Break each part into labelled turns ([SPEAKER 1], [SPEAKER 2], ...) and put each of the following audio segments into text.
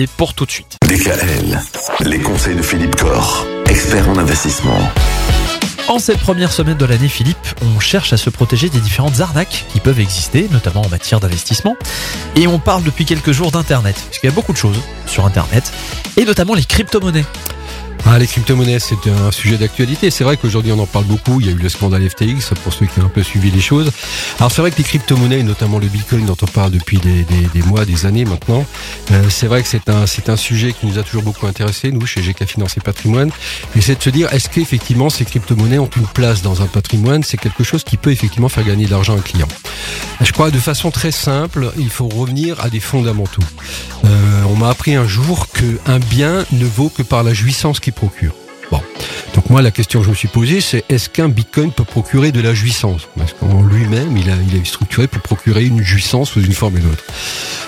[SPEAKER 1] Et pour tout de suite.
[SPEAKER 2] DKL, les conseils de Philippe Corr, expert en investissement.
[SPEAKER 1] En cette première semaine de l'année, Philippe, on cherche à se protéger des différentes arnaques qui peuvent exister, notamment en matière d'investissement. Et on parle depuis quelques jours d'Internet, parce qu'il y a beaucoup de choses sur Internet, et notamment les crypto-monnaies.
[SPEAKER 3] Ah, les crypto-monnaies, c'est un sujet d'actualité. C'est vrai qu'aujourd'hui, on en parle beaucoup. Il y a eu le scandale FTX, pour ceux qui ont un peu suivi les choses. Alors, c'est vrai que les crypto-monnaies, notamment le Bitcoin, dont on parle depuis des, mois, des années maintenant, euh, c'est vrai que c'est un, c'est un sujet qui nous a toujours beaucoup intéressé, nous, chez GK Finance et Patrimoine. Et c'est de se dire, est-ce qu'effectivement, ces crypto-monnaies ont une place dans un patrimoine? C'est quelque chose qui peut effectivement faire gagner de l'argent à un client. Je crois, de façon très simple, il faut revenir à des fondamentaux. Euh, on m'a appris un jour qu'un bien ne vaut que par la jouissance qu'il procure. Bon. Donc moi, la question que je me suis posée, c'est est-ce qu'un bitcoin peut procurer de la jouissance? Parce qu'en lui-même, il, est structuré pour procurer une jouissance sous une forme ou une autre.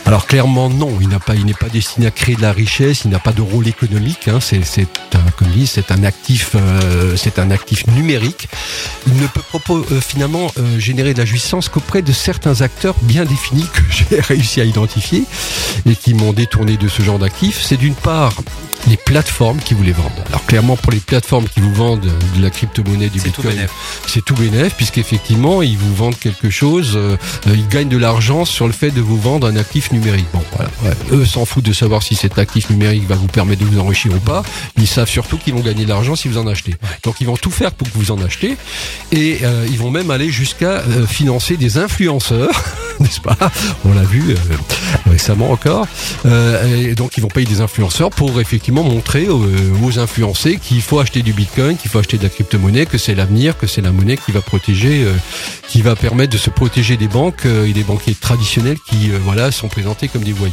[SPEAKER 3] Alors clairement, non, il n'est pas destiné à créer de la richesse, il n'a pas de rôle économique. Hein, c'est, un, comme c'est un actif, euh, c'est un actif numérique. Il ne peut euh, finalement euh, générer de la jouissance qu'auprès de certains acteurs bien définis que j'ai réussi à identifier et qui m'ont détourné de ce genre d'actifs. C'est d'une part les plateformes qui vous les vendent. Alors clairement pour les plateformes qui vous vendent de la crypto-monnaie du Bitcoin, c'est tout bénéf puisqu'effectivement ils vous vendent quelque chose, euh, euh, ils gagnent de l'argent sur le fait de vous vendre un actif numérique. Bon voilà, ouais. eux s'en foutent de savoir si cet actif numérique va vous permettre de vous enrichir ou pas. Ils savent surtout qu'ils vont gagner de l'argent si vous en achetez. Donc ils vont tout faire pour que vous en achetez et euh, ils vont même aller jusqu'à euh, financer des influenceurs, n'est-ce pas On l'a vu euh, récemment encore. Euh, donc ils vont payer des influenceurs pour effectivement montrer aux, aux influencés qu'il faut acheter du bitcoin, qu'il faut acheter de la crypto-monnaie, que c'est l'avenir, que c'est la monnaie qui va protéger, euh, qui va permettre de se protéger des banques euh, et des banquiers traditionnels qui euh, voilà sont présentés comme des voyous.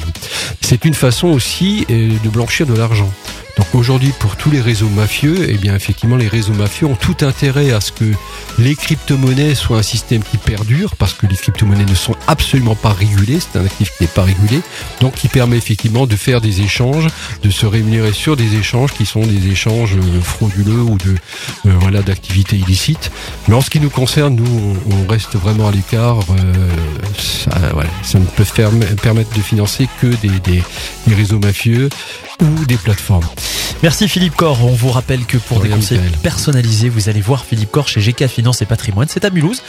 [SPEAKER 3] C'est une façon aussi euh, de blanchir de l'argent. Donc aujourd'hui, pour tous les réseaux mafieux, eh bien effectivement, les réseaux mafieux ont tout intérêt à ce que les crypto-monnaies soient un système qui perdure, parce que les crypto-monnaies ne sont absolument pas régulées. C'est un actif qui n'est pas régulé, donc qui permet effectivement de faire des échanges, de se rémunérer sur des échanges qui sont des échanges euh, frauduleux ou de euh, voilà d'activités illicites. Mais en ce qui nous concerne, nous, on, reste vraiment à l'écart. euh, ça, voilà, ça ne peut permettre de financer que des, des, des réseaux mafieux ou des plateformes.
[SPEAKER 1] Merci Philippe Corr. On vous rappelle que pour
[SPEAKER 3] De
[SPEAKER 1] des conseils
[SPEAKER 3] Michael.
[SPEAKER 1] personnalisés, vous allez voir Philippe Corr chez GK Finance et Patrimoine. C'est à Mulhouse.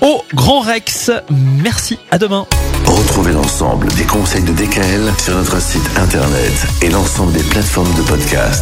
[SPEAKER 1] Au Grand Rex. Merci. À demain.
[SPEAKER 2] Retrouvez l'ensemble des conseils de DKL sur notre site internet et l'ensemble des plateformes de podcast.